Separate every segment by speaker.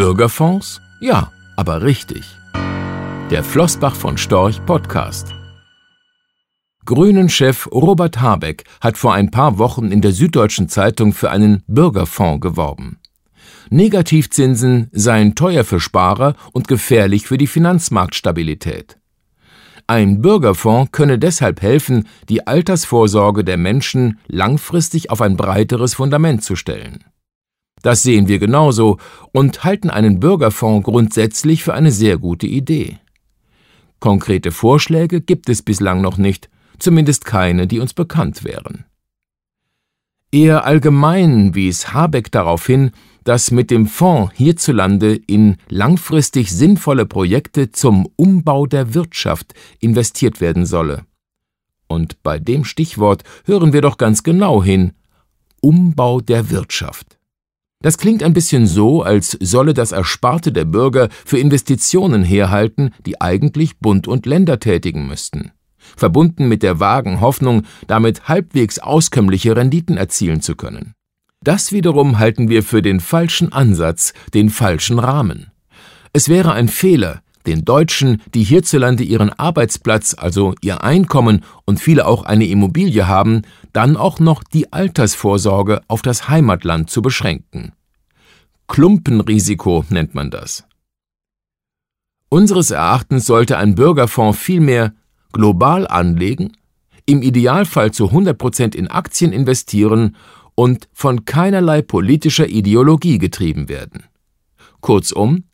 Speaker 1: Bürgerfonds? Ja, aber richtig. Der Flossbach von Storch Podcast. Grünen-Chef Robert Habeck hat vor ein paar Wochen in der Süddeutschen Zeitung für einen Bürgerfonds geworben. Negativzinsen seien teuer für Sparer und gefährlich für die Finanzmarktstabilität. Ein Bürgerfonds könne deshalb helfen, die Altersvorsorge der Menschen langfristig auf ein breiteres Fundament zu stellen. Das sehen wir genauso und halten einen Bürgerfonds grundsätzlich für eine sehr gute Idee. Konkrete Vorschläge gibt es bislang noch nicht, zumindest keine, die uns bekannt wären. Eher allgemein wies Habeck darauf hin, dass mit dem Fonds hierzulande in langfristig sinnvolle Projekte zum Umbau der Wirtschaft investiert werden solle. Und bei dem Stichwort hören wir doch ganz genau hin Umbau der Wirtschaft. Das klingt ein bisschen so, als solle das Ersparte der Bürger für Investitionen herhalten, die eigentlich Bund und Länder tätigen müssten, verbunden mit der vagen Hoffnung, damit halbwegs auskömmliche Renditen erzielen zu können. Das wiederum halten wir für den falschen Ansatz, den falschen Rahmen. Es wäre ein Fehler, den Deutschen, die hierzulande ihren Arbeitsplatz, also ihr Einkommen und viele auch eine Immobilie haben, dann auch noch die Altersvorsorge auf das Heimatland zu beschränken. Klumpenrisiko nennt man das. Unseres Erachtens sollte ein Bürgerfonds vielmehr global anlegen, im Idealfall zu 100 Prozent in Aktien investieren und von keinerlei politischer Ideologie getrieben werden. Kurzum,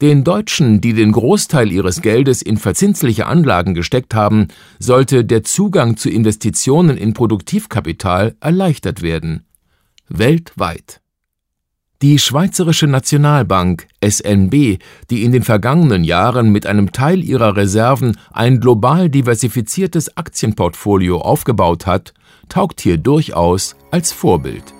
Speaker 1: den Deutschen, die den Großteil ihres Geldes in verzinsliche Anlagen gesteckt haben, sollte der Zugang zu Investitionen in Produktivkapital erleichtert werden. Weltweit. Die Schweizerische Nationalbank SNB, die in den vergangenen Jahren mit einem Teil ihrer Reserven ein global diversifiziertes Aktienportfolio aufgebaut hat, taugt hier durchaus als Vorbild.